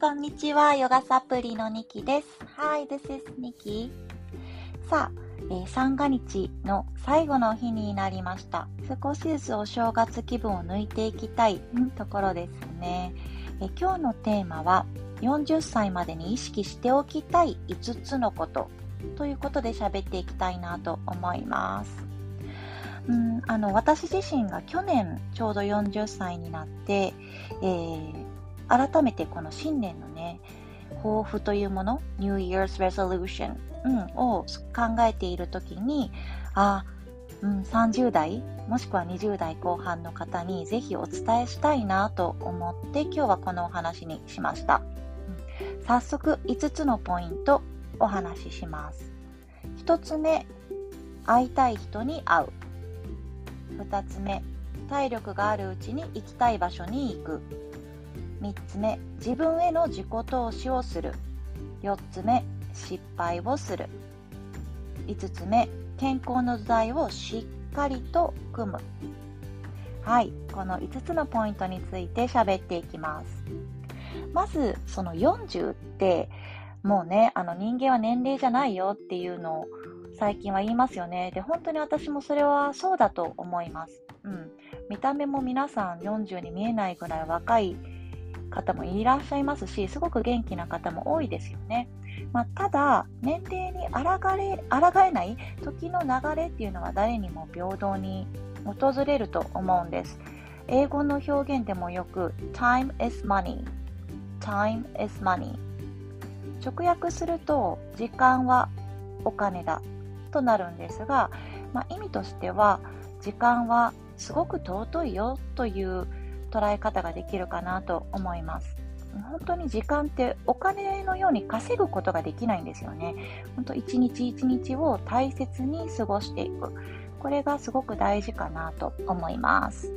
こんにちは。ヨガサプリのニキです。Hi, this is Niki. さあ、えー、三が日の最後の日になりました。少しずつお正月気分を抜いていきたいところですね。えー、今日のテーマは、40歳までに意識しておきたい5つのことということで喋っていきたいなと思います。うんあの私自身が去年ちょうど40歳になって、えー、改めてこの新年のね、抱負というもの、New Year's Resolution、うん、を考えているときに、あ、うん、30代もしくは20代後半の方にぜひお伝えしたいなと思って今日はこのお話にしました。うん、早速5つのポイントお話しします。1つ目、会いたい人に会う。2つ目、体力があるうちに行きたい場所に行く。3つ目自分への自己投資をする。4つ目失敗をする。5つ目健康の土台をしっかりと組む。はいこの5つのポイントについて喋っていきます。まずその40ってもうねあの人間は年齢じゃないよっていうのを最近は言いますよね。で本当に私もそれはそうだと思います。うん。見た目も皆さん40に見えないぐらい若い方もいらっしゃいますし、すごく元気な方も多いですよね。まあ、ただ、年齢に抗れ抗えない時の流れっていうのは誰にも平等に訪れると思うんです。英語の表現でもよく time is money time is money 直訳すると時間はお金だとなるんですが、まあ、意味としては時間はすごく尊いよという捉え方ができるかなと思います。本当に時間ってお金のように稼ぐことができないんですよね。本当一日一日を大切に過ごしていく。これがすごく大事かなと思います。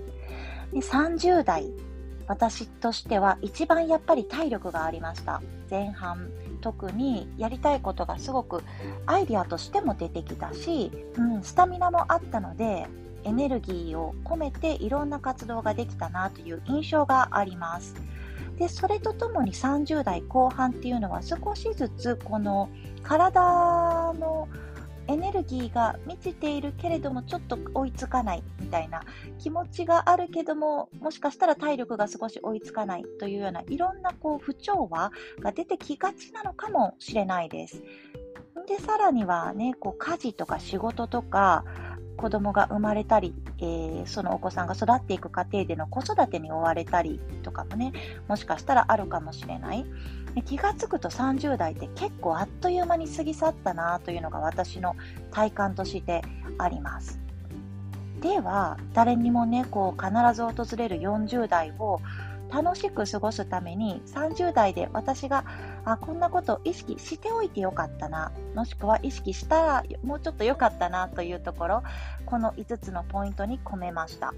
で30代、私としては一番やっぱり体力がありました。前半、特にやりたいことがすごくアイデアとしても出てきたし、うん、スタミナもあったので、エネルギーを込めていろんな活動ができたなという印象があります。でそれとともに30代後半っていうのは少しずつこの体のエネルギーが満ちているけれどもちょっと追いつかないみたいな気持ちがあるけどももしかしたら体力が少し追いつかないというようないろんなこう不調和が出てきがちなのかもしれないです。でさらにはねこう家事とか仕事とか子供が生まれたり、えー、そのお子さんが育っていく過程での子育てに追われたりとかもね、もしかしたらあるかもしれない。気がつくと30代って結構あっという間に過ぎ去ったなというのが私の体感としてあります。では、誰にもね、こう必ず訪れる40代を楽しく過ごすために30代で私があこんなことを意識しておいてよかったな。もしくは意識したらもうちょっと良かったなというところこの5つのポイントに込めました、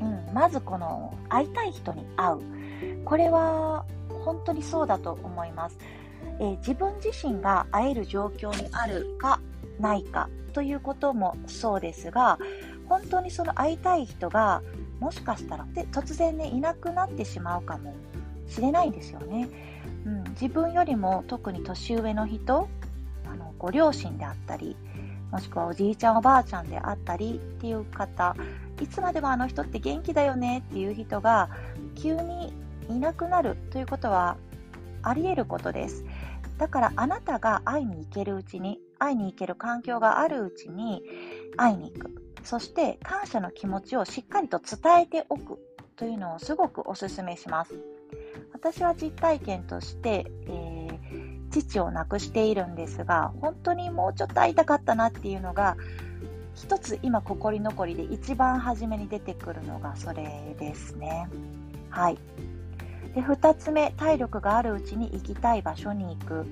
うん、まずこの会いたい人に会う。これは本当にそうだと思います、えー、自分自身が会える状況にあるかないかということもそうですが本当にその会いたい人がもしかしたらで突然ねいなくなってしまうかもしれないんですよね、自分よりも特に年上の人あのご両親であったりもしくはおじいちゃんおばあちゃんであったりっていう方いつまでもあの人って元気だよねっていう人が急にいなくなるということはあり得ることですだからあなたが会いに行けるうちに会いに行ける環境があるうちに会いに行くそして感謝の気持ちをしっかりと伝えておくというのをすごくお勧めします。私は実体験として、えー、父を亡くしているんですが、本当にもうちょっと会いたかったなっていうのが、一つ今心残りで一番初めに出てくるのがそれですね。はい。で、二つ目、体力があるうちに行きたい場所に行く。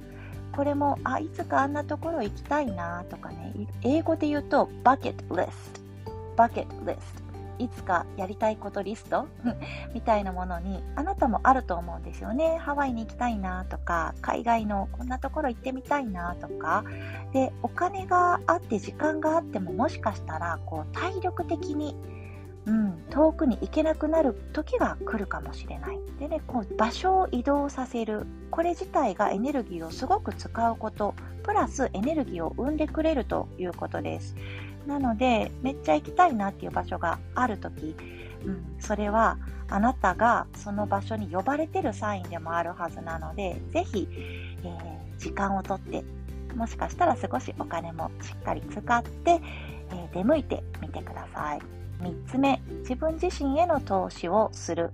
これも、あ、いつかあんなところ行きたいなとかね、英語で言うと、バケットリスト。バケットリスト。いつかやりたいことリスト？みたいなものに、あなたもあると思うんですよね。ハワイに行きたいなとか、海外のこんなところ行ってみたいなとか。で、お金があって時間があっても、もしかしたら、こう、体力的に、うん、遠くに行けなくなる時が来るかもしれない。でね、こう場所を移動させる。これ自体がエネルギーをすごく使うこと、プラスエネルギーを生んでくれるということです。なので、めっちゃ行きたいなっていう場所がある時、うん、それはあなたがその場所に呼ばれてるサインでもあるはずなので、ぜひ、えー、時間をとって、もしかしたら少しお金もしっかり使って、えー、出向いてみてください。3つ目、自分自身への投資をする。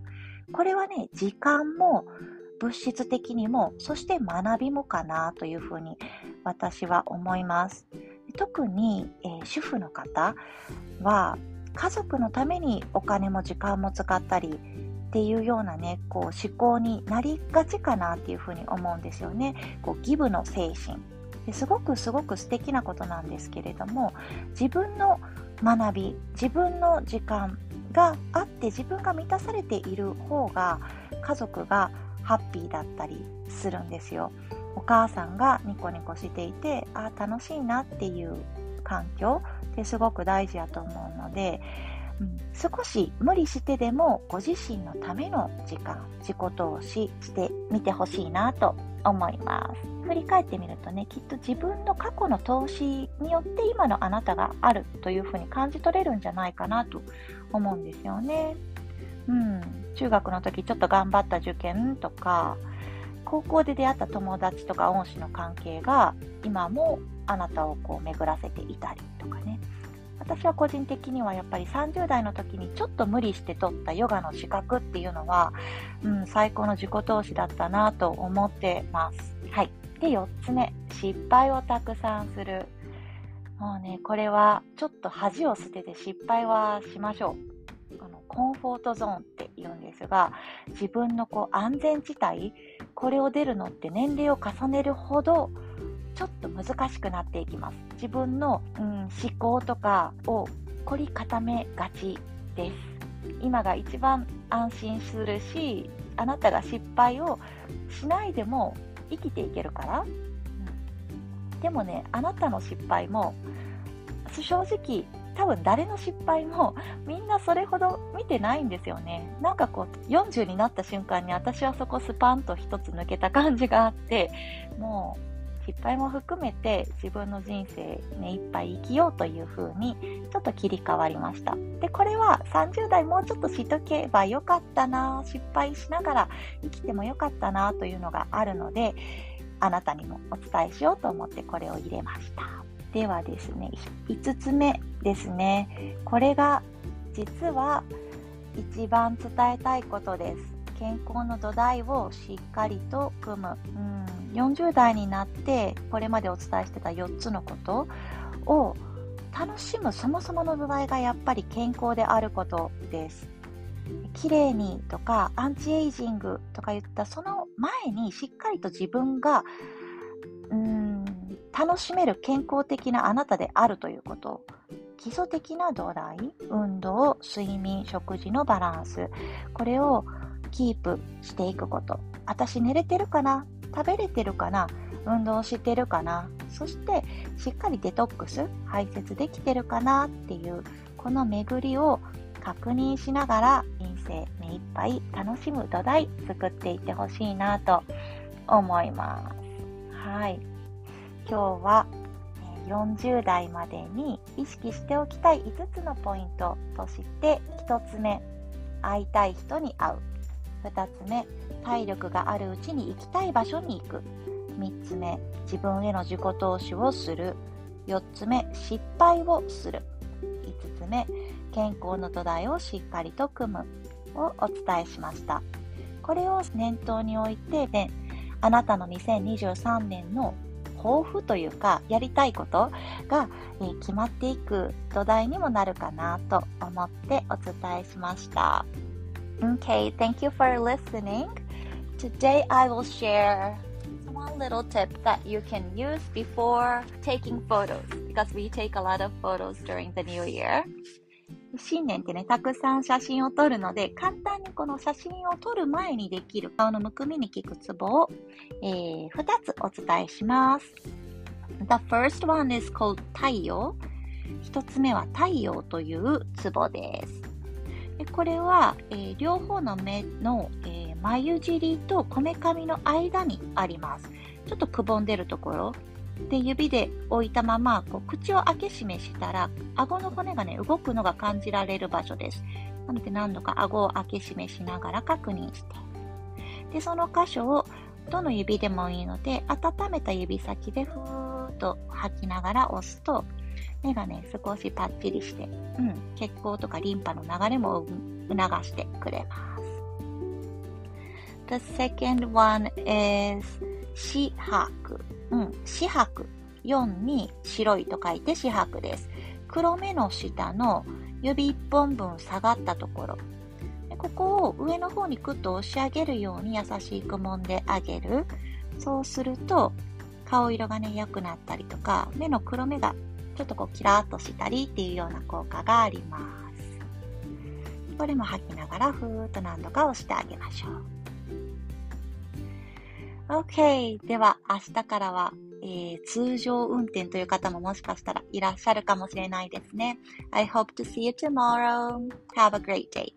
これはね、時間も物質的にも、そして学びもかなというふうに私は思います。特に、えー、主婦の方は家族のためにお金も時間も使ったりっていうようなね、こう思考になりがちかなっていうふうに思うんですよね。こうギブの精神。ですごくすごく素敵なことなんですけれども、自分の学び自分の時間があって自分が満たされている方が家族がハッピーだったりするんですよ。お母さんがニコニコしていてあ楽しいなっていう環境ってすごく大事やと思うので、うん、少し無理してでもご自身のための時間自己投資してみてほしいなと思います。振り返ってみるとね、きっと自分の過去の投資によって今のあなたがあるというふうに感じ取れるんじゃないかなと思うんですよね。うん、中学の時ちょっと頑張った受験とか、高校で出会った友達とか恩師の関係が今もあなたをこう巡らせていたりとかね。私は個人的にはやっぱり30代の時にちょっと無理して取ったヨガの資格っていうのは、うん、最高の自己投資だったなと思ってます。はい。で、4つ目、失敗をたくさんする。もうね、これはちょっと恥を捨てて失敗はしましょう。コンフォートゾーンって言うんですが、自分のこう安全地帯、これを出るのって年齢を重ねるほどちょっと難しくなっていきます。自分の、うん、思考とかを凝り固めがちです。今が一番安心するし、あなたが失敗をしないでも生きていけるから。うん、でもね、あなたの失敗も正直多分誰の失敗もみんなそれほど見てないんですよね。なんかこう40になった瞬間に私はそこスパンと一つ抜けた感じがあって、もう失敗も含めて自分の人生目いっぱい生きようという風にちょっと切り替わりました。で、これは30代もうちょっとしとけばよかったな、失敗しながら生きてもよかったなというのがあるので、あなたにもお伝えしようと思ってこれを入れました。ではですね、5つ目ですね。これが実は一番伝えたいことです。健康の土台をしっかりと組む。うん40代になってこれまでお伝えしてた4つのことを楽しむそもそもの土台がやっぱり健康であることです。綺麗にとかアンチエイジングとか言ったその前にしっかりと自分がうん楽しめる健康的なあなたであるということ。基礎的な土台運動睡眠食事のバランス。これをキープしていくこと。私寝れてるかな？食べれてるかな？運動してるかな？そしてしっかりデトックス排泄できてるかな？っていうこの巡りを確認しながら人生目いっぱい楽しむ土台作っていってほしいなと思います。はい。今日は40代までに意識しておきたい5つのポイントとして1つ目会いたい人に会う。2つ目体力があるうちに行きたい場所に行く。3つ目自分への自己投資をする。4つ目失敗をする。5つ目健康の土台をしっかりと組む。をお伝えしました。これを念頭に置いて、ね、あなたの2023年の抱負というかやりたいことが、えー、決まっていく土台にもなるかなと思ってお伝えしました。Okay, thank you for listening. Today I will share one little tip that you can use before taking photos because we take a lot of photos during the new year. 新年ってね、たくさん写真を撮るので、簡単にこの写真を撮る前にできる顔のむくみに効くツボを、えー、2つお伝えします。The first one is called 太陽。1つ目は太陽というツボです。でこれは、えー、両方の目の、えー、眉尻とこめかみの間にあります。ちょっとくぼんでるところ。で、指で置いたまま、こう口を開け閉めしたら、顎の骨がね、動くのが感じられる場所です。なので何度か顎を開け閉めしながら確認して。で、その箇所をどの指でもいいので、温めた指先でふーっと吐きながら押すと、目がね、少しパッチリして、うん、血行とかリンパの流れも促してくれます。The second one is 四白。うん、四白。4に白いと書いて四白です。黒目の下の指1本分下がったところ。ここを上の方にクッと押し上げるように優しく揉んであげる。そうすると、顔色がね、良くなったりとか、目の黒目がちょっとこうキラーっとしたりっていうような効果があります。これも吐きながらふーっと何度か押してあげましょう。OK。では明日からは、えー、通常運転という方ももしかしたらいらっしゃるかもしれないですね。I hope to see you tomorrow. Have a great day.